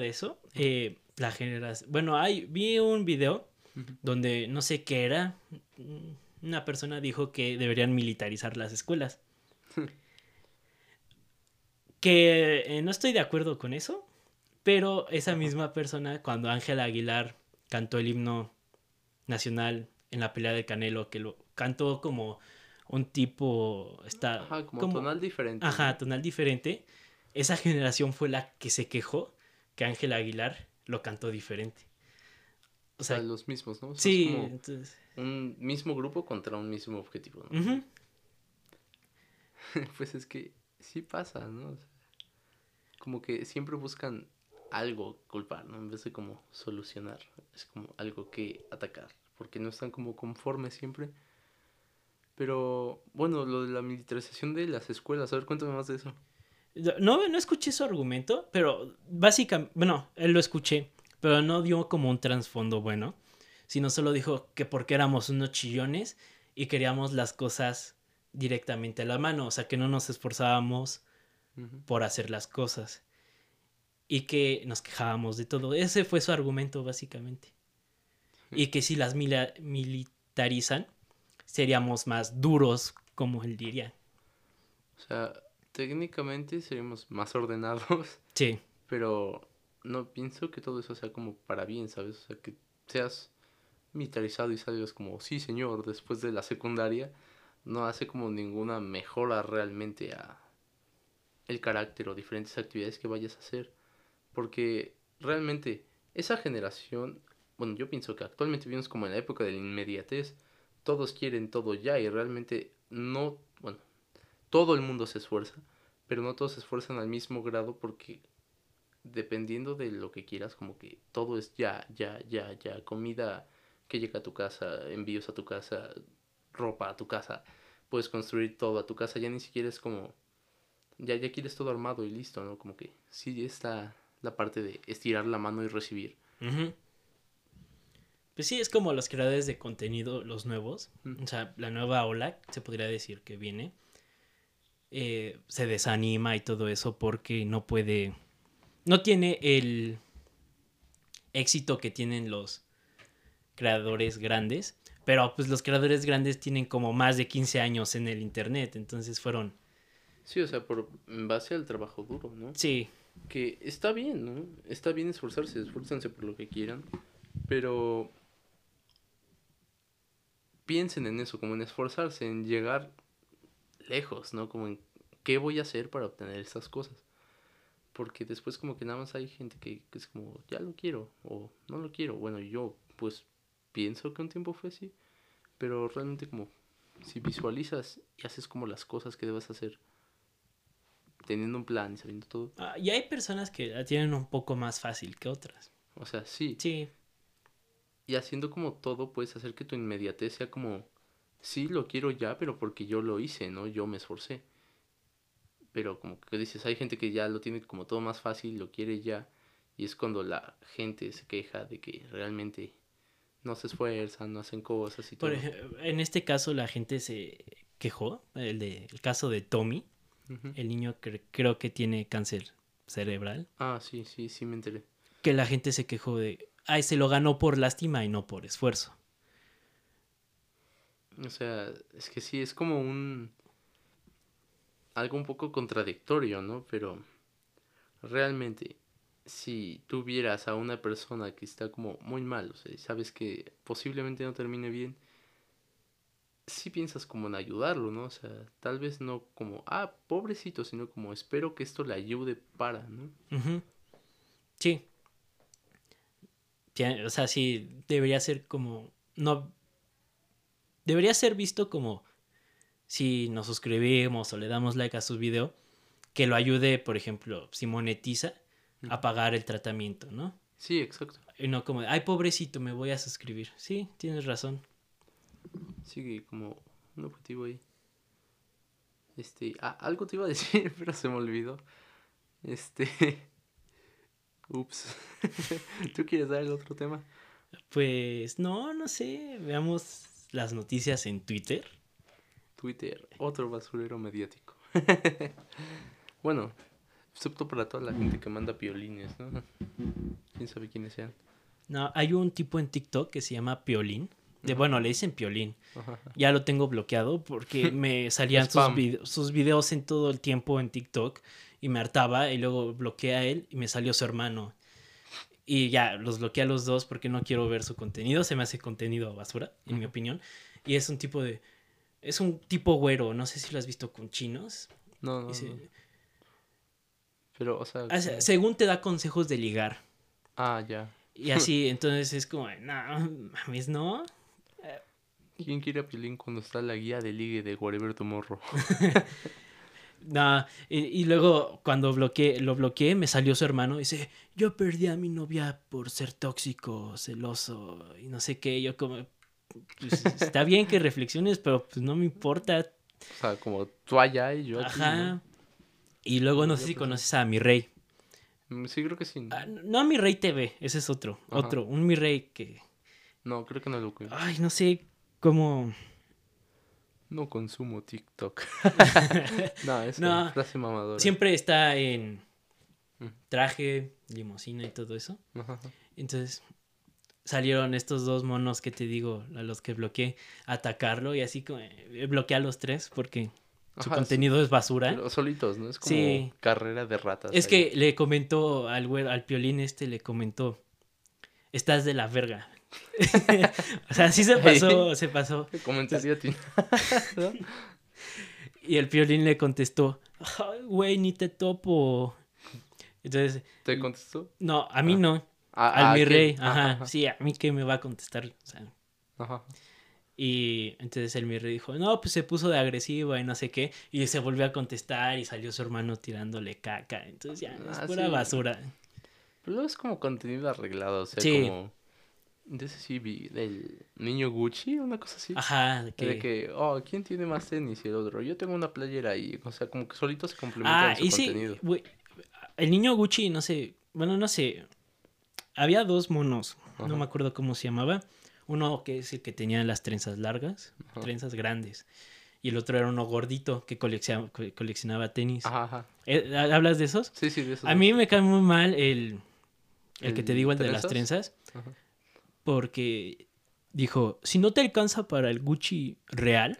de eso, eh, la generación, bueno, hay, vi un video donde no sé qué era, una persona dijo que deberían militarizar las escuelas. que eh, no estoy de acuerdo con eso, pero esa misma persona, cuando Ángela Aguilar cantó el himno nacional en la pelea de Canelo, que lo cantó como un tipo está ajá, como, tonal diferente. Ajá, tonal diferente. Esa generación fue la que se quejó que Ángel Aguilar lo cantó diferente. O sea, los mismos, ¿no? sí, entonces... un mismo grupo contra un mismo objetivo, ¿no? pues es que sí pasa, ¿no? como que siempre buscan algo culpar, ¿no? En vez de como solucionar, es como algo que atacar, porque no están como conformes siempre pero bueno, lo de la militarización de las escuelas, a ver, cuéntame más de eso. No, no escuché su argumento, pero básicamente, bueno, él lo escuché, pero no dio como un trasfondo bueno, sino solo dijo que porque éramos unos chillones y queríamos las cosas directamente a la mano, o sea, que no nos esforzábamos por hacer las cosas y que nos quejábamos de todo. Ese fue su argumento básicamente. Y que si las militarizan, seríamos más duros, como él diría. O sea, técnicamente seríamos más ordenados. Sí. Pero no pienso que todo eso sea como para bien, ¿sabes? O sea, que seas militarizado y salgas como, sí, señor, después de la secundaria, no hace como ninguna mejora realmente a el carácter o diferentes actividades que vayas a hacer. Porque realmente esa generación, bueno, yo pienso que actualmente vivimos como en la época de la inmediatez todos quieren todo ya y realmente no, todo el mundo se esfuerza, pero no todos se esfuerzan al mismo grado porque dependiendo de lo que quieras, como que todo es ya, ya, ya, ya, comida que llega a tu casa, envíos a tu casa, ropa a tu casa, puedes construir todo a tu casa, ya ni siquiera es como, ya, ya quieres todo armado y listo, ¿no? Como que sí está la parte de estirar la mano y recibir. Pues sí, es como los creadores de contenido, los nuevos. O sea, la nueva ola, se podría decir que viene. Eh, se desanima y todo eso porque no puede. No tiene el éxito que tienen los creadores grandes. Pero pues los creadores grandes tienen como más de 15 años en el internet. Entonces fueron. Sí, o sea, por en base al trabajo duro, ¿no? Sí. Que está bien, ¿no? Está bien esforzarse, esfuérzanse por lo que quieran. Pero piensen en eso, como en esforzarse, en llegar lejos, ¿no? Como en qué voy a hacer para obtener estas cosas. Porque después como que nada más hay gente que, es como, ya lo quiero o no lo quiero. Bueno, yo pues pienso que un tiempo fue así, pero realmente como si visualizas y haces como las cosas que debes hacer, teniendo un plan y sabiendo todo. Ah, y hay personas que la tienen un poco más fácil que otras. O sea, sí. Sí. Y haciendo como todo, puedes hacer que tu inmediatez sea como, sí, lo quiero ya, pero porque yo lo hice, ¿no? Yo me esforcé. Pero como que dices, hay gente que ya lo tiene como todo más fácil, lo quiere ya. Y es cuando la gente se queja de que realmente no se esfuerzan, no hacen cosas y todo. en este caso la gente se quejó, el, de, el caso de Tommy, el niño que creo que tiene cáncer cerebral. Ah, sí, sí, sí me enteré. Que la gente se quejó de, ay, se lo ganó por lástima y no por esfuerzo. O sea, es que sí, es como un... algo un poco contradictorio, ¿no? Pero realmente, si tú vieras a una persona que está como muy mal, o sea, sabes que posiblemente no termine bien, sí piensas como en ayudarlo, ¿no? O sea, tal vez no como, ah, pobrecito, sino como espero que esto le ayude para, ¿no? Sí, o sea, sí, debería ser como, no, debería ser visto como si nos suscribimos o le damos like a su video, que lo ayude, por ejemplo, si monetiza, a pagar el tratamiento, ¿no? Sí, exacto. Y no como, ay, pobrecito, me voy a suscribir. Sí, tienes razón. Sí, como un objetivo ahí. Este, ah, algo te iba a decir, pero se me olvidó. Este, Ups. ¿Tú quieres dar el otro tema? Pues no, no sé. Veamos las noticias en Twitter. Twitter, otro basurero mediático. bueno, excepto para toda la gente que manda piolines, ¿no? ¿Quién sabe quiénes sean? No, hay un tipo en TikTok que se llama Piolín. De, bueno, le dicen Piolín. Ajá. Ya lo tengo bloqueado porque me salían sus, sus videos en todo el tiempo en TikTok y me hartaba y luego bloqueé a él y me salió su hermano. Y ya, los bloqueé a los dos porque no quiero ver su contenido. Se me hace contenido basura, en mi opinión. Y es un tipo de... Es un tipo güero, no sé si lo has visto con chinos. No, no, Y se- no. Pero, o sea... Ah, se- como- según te da consejos de ligar. Ah, ya. Y así, entonces es como, no, mames, no. ¿Quién quiere a Piolín cuando está la guía de ligue de Whatever Tomorrow? No, y, y luego cuando bloqueé, lo bloqueé, me salió su hermano y dice, yo perdí a mi novia por ser tóxico, celoso y no sé qué. Yo como, pues, está bien que reflexiones, pero pues no me importa. O sea, como tú allá y yo aquí, Ajá. Y luego no sé si conoces a mi rey. Mm, Sí, creo que sí. Ah, no a mi rey TV, ese es otro, Ajá. otro, un mi rey que, No, creo que no lo cuento. ay, no sé cómo... No consumo TikTok. no, es No, una frase mamadora. Siempre está en Mm. traje, limusina y todo eso. Ajá, ajá. Entonces salieron estos dos monos que te digo, a los que bloqueé, atacarlo y así eh, bloqueé a los tres porque su Ajá, contenido es basura. Pero solitos, ¿no? Es como Sí. carrera de ratas. Es ahí. que le comentó al al piolín este, le comentó, estás de la verga. o sea, sí se pasó, se pasó. ¿Qué comentario tiene? ¿No? Y el piolín le contestó, "Ay, güey, ni te topo. Entonces, ¿Te contestó? no, a mí Ah. no, Ah, al ah, mi rey, Ajá, sí, a mí que me va a contestar, o sea, ajá. Y entonces el mi rey dijo, no, pues se puso de agresiva y no sé qué. Y se volvió a contestar y salió su hermano tirándole caca. Entonces ya, es Ah, pura sí. basura. Pero luego es como contenido arreglado, o sea, Sí. como... De ese sí vi, del niño Gucci, una cosa así. Ajá, de que... De que, oh, ¿quién tiene más tenis y el otro? Yo tengo una playera y, o sea, como que solito se complementan Ah, su y sí, contenido. güey, el niño Gucci, no sé, bueno, no sé. Había dos monos, no me acuerdo cómo se llamaba. Uno que es el que tenía las trenzas largas, Ajá. trenzas grandes. Y el otro era uno gordito que coleccionaba, co- coleccionaba tenis. Ajá. Eh, ¿Hablas de esos? Sí, sí, de esos A mí me cae muy mal el, el que te ¿El digo, el de las trenzas. Ajá. Porque dijo, si no te alcanza para el Gucci real,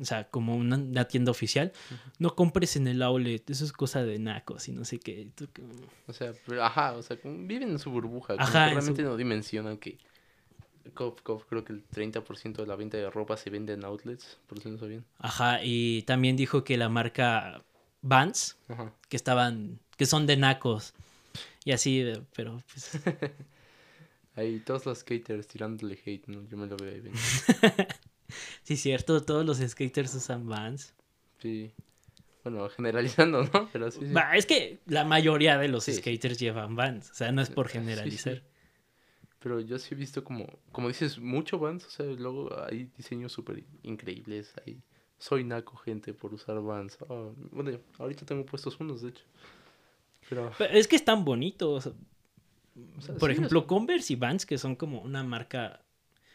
o sea, como una, una tienda oficial, no compres en el outlet, eso es cosa de nacos y no sé qué. Tú que- O sea, pero, ajá, o sea, viven en su burbuja. Ajá, que realmente su- no dimensionan que... Cof, cof, creo que el 30% de la venta de ropa se vende en outlets, por si no sabían. Ajá, y también dijo que la marca Vans, Ajá. que estaban, que son de nacos. Y así, eh, pero pues... Ahí todos los skaters tirándole hate, ¿no? Yo me lo veo ahí venir. Sí, cierto, todos los skaters usan Vans. Sí. Bueno, generalizando, ¿no? Pero sí, sí. Es que la mayoría de los Sí, skaters llevan Vans, o sea, no es por sí. generalizar. Pero yo sí he visto como, como dices, mucho Vans, o sea, luego hay diseños súper increíbles, ahí. Soy naco, gente, por usar Vans. Ah, bueno, ahorita tengo puestos unos, de hecho. Pero, Pero es que están bonitos. O sea, Por sí, ejemplo, o sea, Converse y Vans, que son como una marca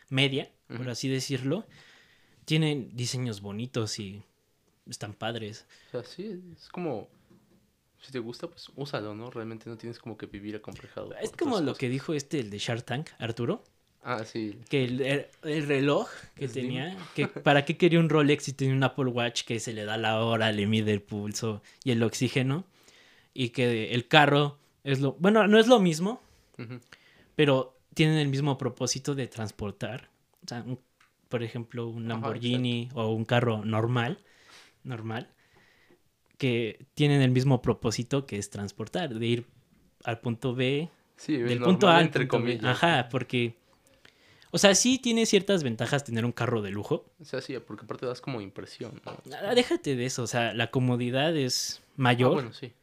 media, por así decirlo, tienen diseños bonitos y están padres. o sea, sí, es como, si te gusta, pues úsalo, ¿no? Realmente no tienes como que vivir acomplejado. Es como lo que dijo este, el de Shark Tank, Arturo, Ah, sí. que el, el- el reloj que tenía, que para qué quería un Rolex si tenía un Apple Watch que se le da la hora, le mide el pulso y el oxígeno, y que el carro es lo, bueno, no es lo mismo, Pero tienen el mismo propósito de transportar. O sea, un- por ejemplo, un Ajá, Lamborghini o un carro normal, normal, que tienen el mismo propósito que es transportar, de ir al punto B, Sí, del punto A al entre punto B. comillas. Ajá, porque, o sea, sí tiene ciertas ventajas tener un carro de lujo. O sea, sí, porque aparte das como impresión, ¿no? Ah, Déjate de eso, o sea, la comodidad es Ah, mayor bueno, sí.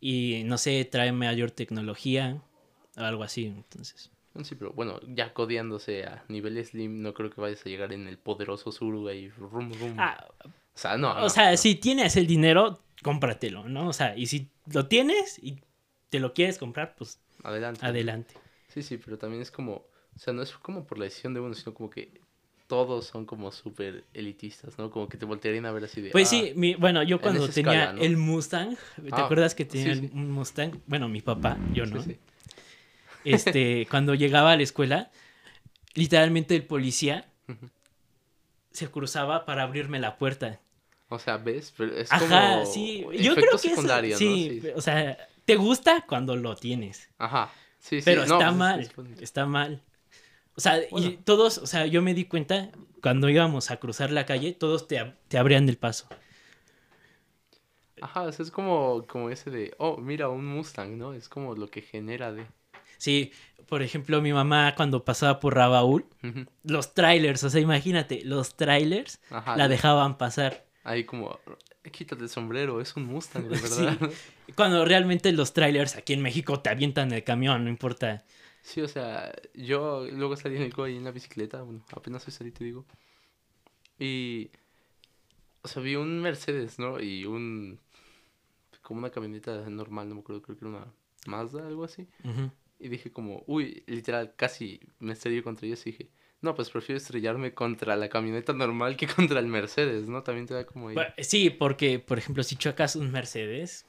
y, no sé, trae mayor tecnología algo así, entonces... Sí, pero bueno, ya codeándose a nivel slim, no creo que vayas a llegar en el poderoso Zuru ahí. Rum, rum. Ah, o sea, no. O no, sea, no. si tienes el dinero, cómpratelo, ¿no? O sea, y si lo tienes y te lo quieres comprar, pues Adelante. adelante. Sí, sí, pero también es como. O sea, no es como por la decisión de uno, sino como que todos son como súper elitistas, ¿no? Como que te voltearían a ver así de... Pues "Ah, sí, mi, bueno, yo cuando tenía escala, ¿no? el Mustang, ¿te Ah, acuerdas que tenía el- sí. un Mustang? Bueno, mi papá, yo no. sí. Este, cuando llegaba a la escuela, literalmente el policía se cruzaba para abrirme la puerta. O sea, ¿ves? Pero es Ajá, como sí. Yo creo que eso, secundario, ¿no? sí, o sea, te gusta cuando lo tienes, Ajá. Sí, sí. pero no, está pues es- mal, es está mal. O sea, y todos, o sea, yo me di cuenta cuando íbamos a cruzar la calle, todos te, te abrían el paso. Ajá, o sea, es como, como ese de, oh, mira, un Mustang, ¿no? Es como lo que genera de... Sí, por ejemplo, mi mamá cuando pasaba por Rabaul, los trailers, o sea, imagínate, los trailers Ajá. la de- dejaban pasar. Ahí como, quítate el sombrero, es un Mustang, de Sí. verdad. Cuando realmente los trailers aquí en México te avientan el camión, no importa. Sí, o sea, yo luego salí en el ahí en la bicicleta, bueno, apenas hoy salí, te digo. Y, o sea, vi un Mercedes, ¿no? Y un, como una camioneta normal, no me acuerdo, creo que era una Mazda, algo así. Y dije como, uy, literal, casi me estrellé contra ellos y dije, no, pues prefiero estrellarme contra la camioneta normal que contra el Mercedes, ¿no? También te da como ahí, Sí, porque, por ejemplo, si chocas un Mercedes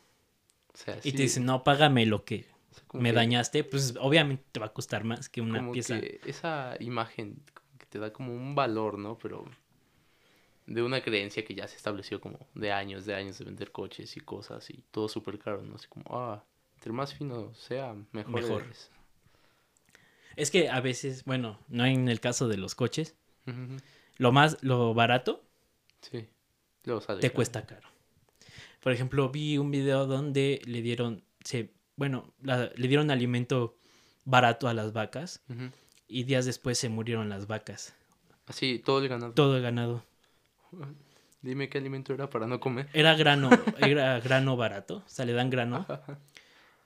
o sea, y sí, te dicen, no, págame lo que o sea, como me que- dañaste, pues obviamente te va a costar más que una como pieza. que esa imagen que te da como un valor, ¿no? Pero de una creencia que ya se estableció como de años, de años de vender coches y cosas y todo súper caro, ¿no? Así como, ah, entre más fino sea, mejor. Mejor. eres. Es que a veces, bueno, no en el caso de los coches, lo más, lo barato Sí. Sale te cuesta caro. Por ejemplo, vi un video donde le dieron, se, bueno, la- le dieron alimento barato a las vacas y días después se murieron las vacas. Así, todo el ganado. Todo el ganado. Dime qué alimento era para no comer. Era grano, era grano barato, o sea, le dan grano.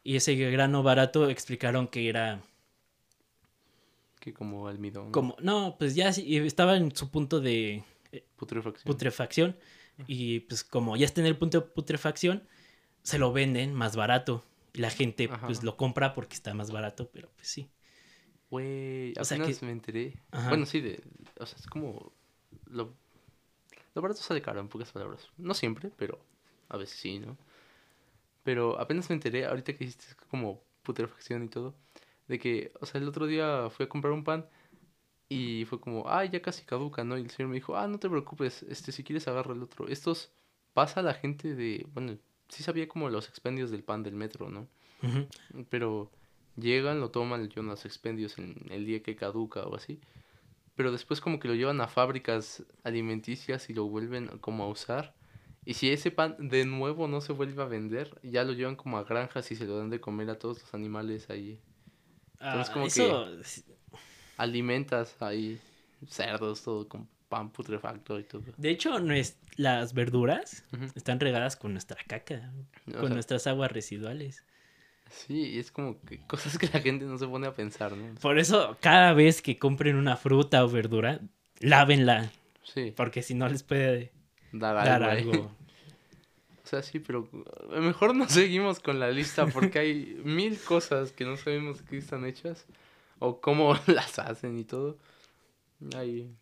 Y ese grano barato explicaron que era Que como almidón. como, no, pues ya estaba en su punto de Putrefacción. putrefacción y pues como ya está en el punto de putrefacción, se lo venden más barato. Y la gente Ajá. pues lo compra porque está más barato, pero pues sí. Güey, O sea apenas que- me enteré. Ajá. Bueno, sí, de, o sea, es como... Lo, lo barato sale caro, en pocas palabras. No siempre, pero a veces sí, ¿no? Pero apenas me enteré, ahorita que hiciste como putrefacción y todo, de que, o sea, el otro día fui a comprar un pan y fue como, ah, ya casi caduca, ¿no? Y el señor me dijo, ah, no te preocupes, este, si quieres agarra el otro. Estos pasa a la gente de, bueno, sí sabía como los expendios del pan del metro, ¿no? Pero llegan, lo toman, llevan los expendios en el día que caduca o así. Pero después como que lo llevan a fábricas alimenticias y lo vuelven como a usar. Y si ese pan de nuevo no se vuelve a vender, ya lo llevan como a granjas y se lo dan de comer a todos los animales ahí. Entonces, Ah, como eso, Alimentas ahí cerdos, todo con pan putrefacto y todo. de hecho, las verduras están regadas con nuestra caca, O con sea, nuestras aguas residuales. Sí, y es como que cosas que la gente no se pone a pensar, ¿no? Por eso, cada vez que compren una fruta o verdura, lávenla, Sí, porque si no les puede dar dar algo. O sea, sí, pero uh, mejor no seguimos con la lista porque hay mil cosas que no sabemos que están hechas o cómo las hacen y todo. Ahí.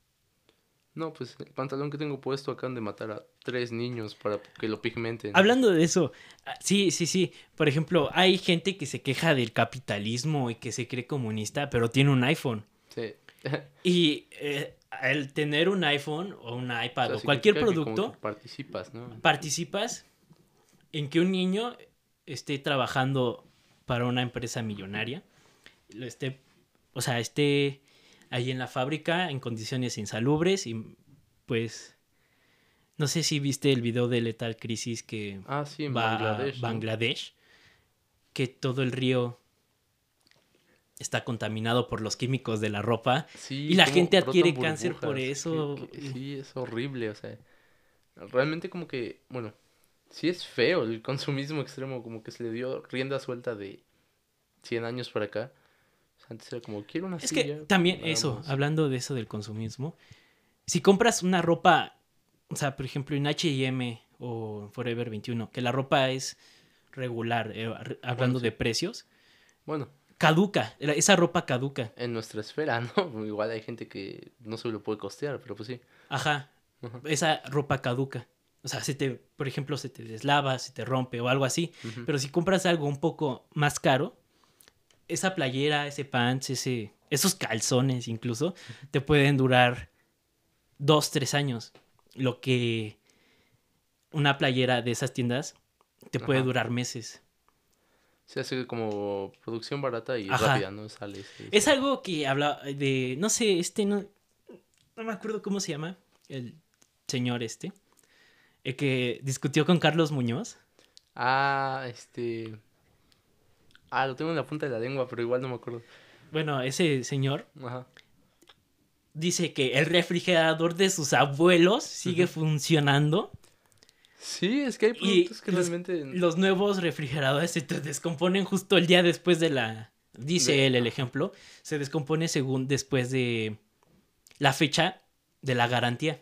No, pues el pantalón que tengo puesto acaban de matar a tres niños para que lo pigmenten. Hablando de eso, ah, sí, sí, sí. Por ejemplo, hay gente que se queja del capitalismo y que se cree comunista, pero tiene un iPhone. Sí. Y eh, al tener un iPhone o un iPad O sea, o cualquier producto, participas, ¿no? participas en que un niño esté trabajando para una empresa millonaria, lo esté, o sea, esté ahí en la fábrica en condiciones insalubres y pues no sé si viste el video de Lethal Crisis que Ah, sí, en va Bangladesh. a ¿no? Bangladesh, que todo el río está contaminado por los químicos de la ropa Sí, y la gente adquiere cáncer por burbujas, que- eso. que sí, es horrible, o sea. Realmente como que, bueno, sí es feo el consumismo extremo, como que se le dio rienda suelta de 100 años para acá. O sea, antes era como, quiero una Es silla. que también eso, hablando de eso del consumismo, si compras una ropa, o sea, por ejemplo en H&M o Forever 21, que la ropa es regular, eh, hablando sí. de precios, Bueno, caduca, esa ropa caduca. En nuestra esfera, ¿no? Igual hay gente que no se lo puede costear, pero pues sí. Ajá, Ajá. esa ropa caduca. O sea, se te, por ejemplo, se te deslava, se te rompe o algo así. Pero si compras algo un poco más caro, esa playera, ese pants, ese, esos calzones incluso, te pueden durar dos, tres años. Lo que una playera de esas tiendas te puede Ajá. durar meses. Se hace como producción barata y Ajá. rápida, ¿no? Sale. Es algo que habla de, no sé, este, no, no me acuerdo cómo se llama, el señor este, el que discutió con Carlos Muñoz. Ah, este. Ah, lo tengo en la punta de la lengua, pero igual no me acuerdo. Bueno, ese señor Ajá. dice que el refrigerador de sus abuelos sigue funcionando. Sí, es que hay Y productos que los, realmente. los nuevos refrigeradores se te descomponen justo el día después de la... Dice De- él el ejemplo. Se descompone según después de la fecha de la garantía.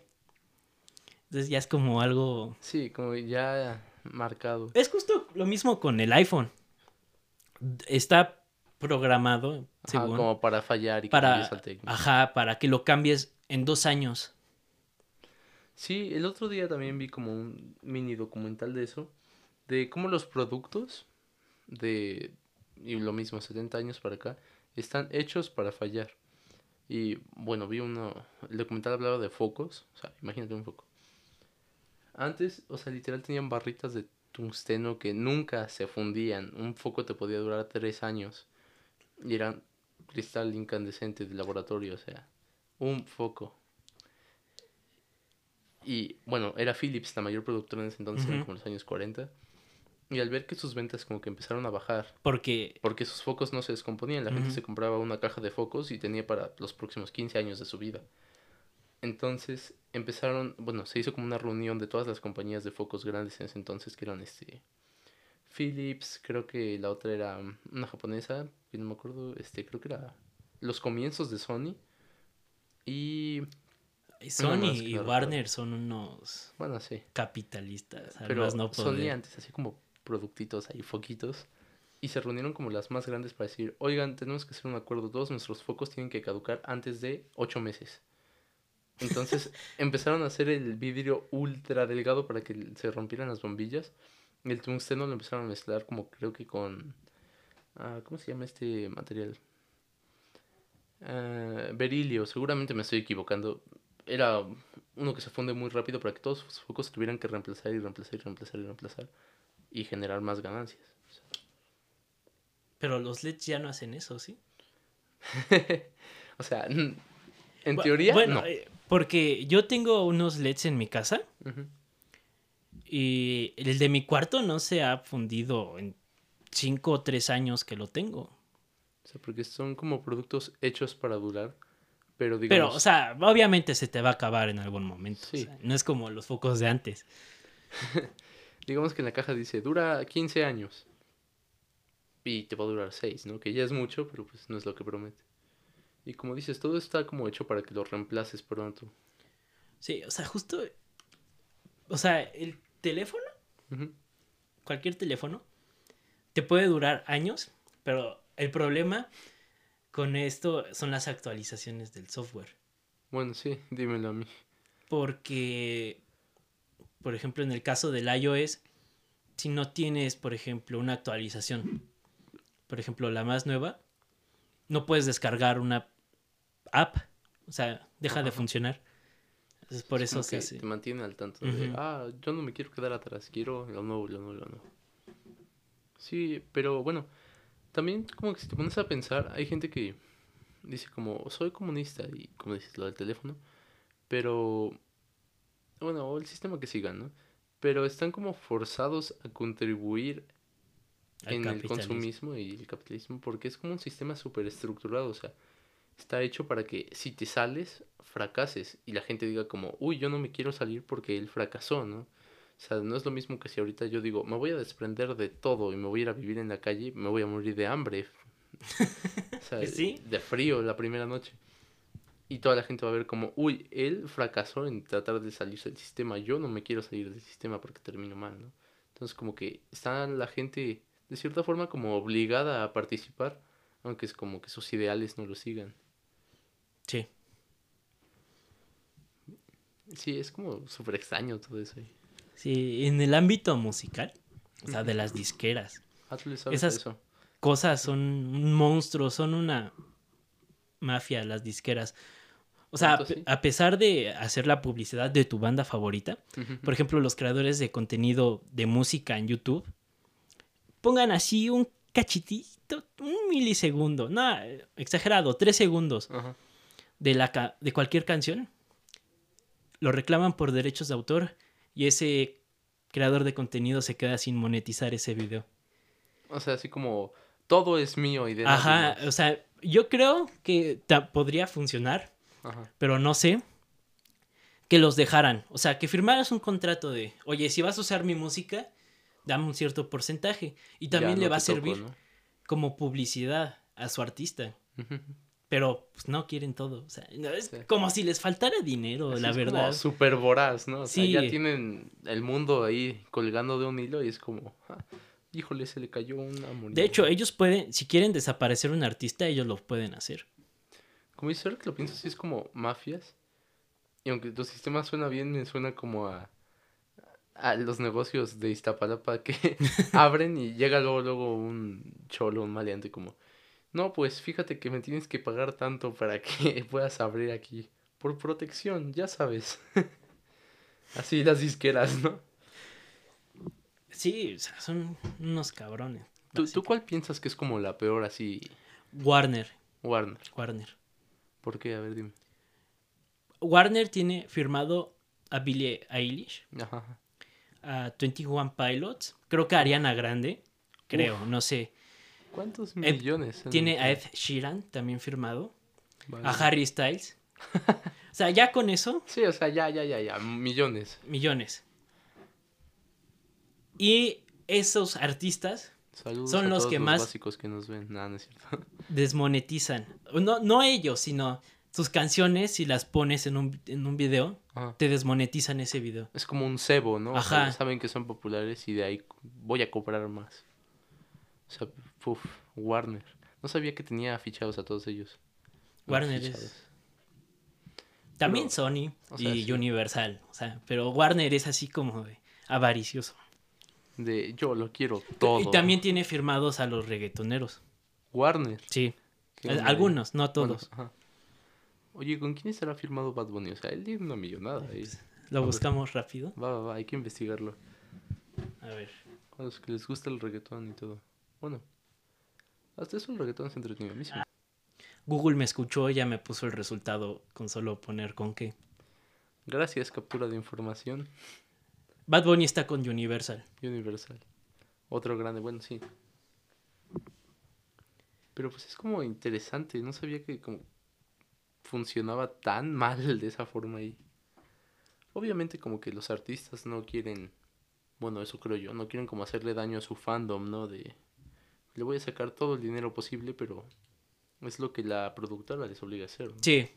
Entonces ya es como algo... Sí, como ya marcado. Es justo lo mismo con el iPhone. Está programado, Ajá, según, como para fallar y para, cambies al técnico. ajá, para que lo cambies en dos años. Sí, el otro día también vi como un mini documental de eso, de cómo los productos de, y lo mismo, 70 años para acá, están hechos para fallar. Y bueno, vi uno, el documental hablaba de focos, o sea, imagínate un foco. Antes, o sea, literal tenían barritas de tungsteno que nunca se fundían. Un foco te podía durar tres años. Y eran cristal incandescente de laboratorio, o sea, un foco. Y bueno, era Philips la mayor productora en ese entonces, Ujú. como los años 40. Y al ver que sus ventas como que empezaron a bajar, Porque porque sus focos no se descomponían, la gente se compraba una caja de focos y tenía para los próximos 15 años de su vida. Entonces empezaron, bueno, se hizo como una reunión de todas las compañías de focos grandes en ese entonces, que eran este Philips, creo que la otra era una japonesa, que no me acuerdo, este, creo que era los comienzos de Sony. Y Sony y. Warner son unos bueno, sí. capitalistas. al Pero no Sony poder. antes así como productitos ahí, foquitos. Y se reunieron como las más grandes para decir, oigan, tenemos que hacer un acuerdo, todos nuestros focos tienen que caducar antes de ocho meses. Entonces empezaron a hacer el vidrio ultra delgado para que se rompieran las bombillas. Y el tungsteno lo empezaron a mezclar como creo que con... ah, ¿Cómo se llama este material? Ah, berilio, seguramente me estoy equivocando. Era uno que se funde muy rápido para que todos sus focos tuvieran que reemplazar y reemplazar y reemplazar y reemplazar y generar más ganancias. Pero los LEDs ya no hacen eso, ¿sí? O sea, en teoría, Bueno, no. eh, porque yo tengo unos LEDs en mi casa y el de mi cuarto no se ha fundido en cinco o tres años que lo tengo. O sea, porque son como productos hechos para durar, pero Pero, digamos... o sea, obviamente se te va a acabar en algún momento. o Sí. sea, no es como los focos de antes. Digamos que en la caja dice, dura 15 años. Y te va a durar 6, ¿no? Que ya es mucho, pero pues no es lo que promete. Y como dices, todo está como hecho para que lo reemplaces pronto. Sí, o sea, justo. O sea, el teléfono, cualquier teléfono, te puede durar años, pero el problema con esto son las actualizaciones del software. Bueno, sí, dímelo a mí. Porque, por ejemplo, en el caso del iOS, si no tienes, por ejemplo, una actualización, por ejemplo, la más nueva, no puedes descargar una app. O sea, deja de funcionar. Entonces, por Es eso se hace. te mantiene al tanto de, ah, yo no me quiero quedar atrás, quiero lo nuevo, lo nuevo, lo nuevo. Sí, pero bueno, también como que si te pones a pensar, hay gente que dice como, soy comunista, y como dices, lo del teléfono, pero, bueno, o el sistema que sigan, ¿no? Pero están como forzados a contribuir al en el consumismo y el capitalismo porque es como un sistema súper estructurado, o sea, está hecho para que si te sales, fracases y la gente diga como, uy, yo no me quiero salir porque él fracasó, ¿no? O sea, no es lo mismo que si ahorita yo digo, me voy a desprender de todo y me voy a ir a vivir en la calle, me voy a morir de hambre. O sea, Sí. de frío la primera noche. Y toda la gente va a ver como, uy, él fracasó en tratar de salirse del sistema, yo no me quiero salir del sistema porque termino mal, ¿no? Entonces como que está la gente de cierta forma como obligada a participar, Aunque es como que sus ideales no lo sigan. Sí. Sí, es como súper extraño todo eso ahí. Sí, en el ámbito musical, o sea, de las disqueras. Esas- eso. Cosas son un monstruo, son una mafia las disqueras. O sea, a, pesar de hacer la publicidad de tu banda favorita, por ejemplo, los creadores de contenido de música en YouTube, pongan así un cachitito, un milisegundo, no, exagerado, tres segundos de, la de cualquier canción, lo reclaman por derechos de autor y ese creador de contenido se queda sin monetizar ese video. O sea, así como todo es mío y de Ajá, más. o sea, yo creo que podría funcionar, Ajá. pero no sé que los dejaran. O sea, que firmaras un contrato de, oye, si vas a usar mi música, dame un cierto porcentaje. Y también Ya le va a toco, servir ¿no? como publicidad a su artista. Pero pues no quieren todo. O sea, es Sí. como si les faltara dinero, Así la es como verdad. súper voraz, ¿no? O sea, Sí. ya tienen el mundo ahí colgando de un hilo y es como, ah, híjole, se le cayó una moneda. De hecho, ellos pueden, si quieren desaparecer un artista, ellos lo pueden hacer. Como ahora que lo pienso, sí es como mafias. Y aunque tu sistema suena bien, me suena como a, a los negocios de Iztapalapa que abren y llega luego, luego un cholo, un maleante como, no, pues fíjate que me tienes que pagar tanto para que puedas abrir aquí. Por protección, ya sabes. Así las disqueras, ¿no? Sí, o sea, son unos cabrones. ¿Tú, ¿Tú cuál piensas que es como la peor así, Warner, Warner? Warner. ¿Por qué? A ver, dime. Warner tiene firmado a Billie Eilish, Ajá. ajá. a 21 Pilots, creo que a Ariana Grande, creo, no sé. ¿Cuántos millones? Tiene a Ed? Sheeran también firmado, Vale. a Harry Styles. O sea, ya con eso, Sí, o sea, ya, ya, ya, ya, millones. millones. Y esos artistas Saludos Son a los todos que los más- básicos que nos ven. Nada, no es cierto. desmonetizan. No, no ellos, sino sus canciones, si las pones en un, en un video, Ajá. te desmonetizan ese video. Es como un cebo, ¿no? O sea, Ajá. saben que son populares y de ahí voy a cobrar más. O sea, puf, Warner. No sabía que tenía fichados a todos ellos. Warner fichados. es... También Pero, Sony o sea, y sí. Universal. O sea, pero Warner es así como de avaricioso. De yo lo quiero todo. Y también tiene firmados a los reggaetoneros. Warner. Sí. Algunos, no todos. Oye, ¿con quién estará firmado Bad Bunny? O sea, él tiene una millonada ahí. Lo buscamos rápido. Va, va, va, hay que investigarlo. A ver. A los que les gusta el reggaetón y todo. Bueno, hasta eso el reggaetón es entretenidísimo. Google me escuchó, ya me puso el resultado con solo poner con qué. Gracias, captura de información. Bad Bunny está con Universal. Universal. Otro grande, bueno, sí. Pero pues es como interesante, no sabía que como funcionaba tan mal de esa forma ahí. Obviamente como que los artistas no quieren, bueno, eso creo yo, no quieren como hacerle daño a su fandom, ¿no? De, le voy a sacar todo el dinero posible, pero es lo que la productora les obliga a hacer. Sí.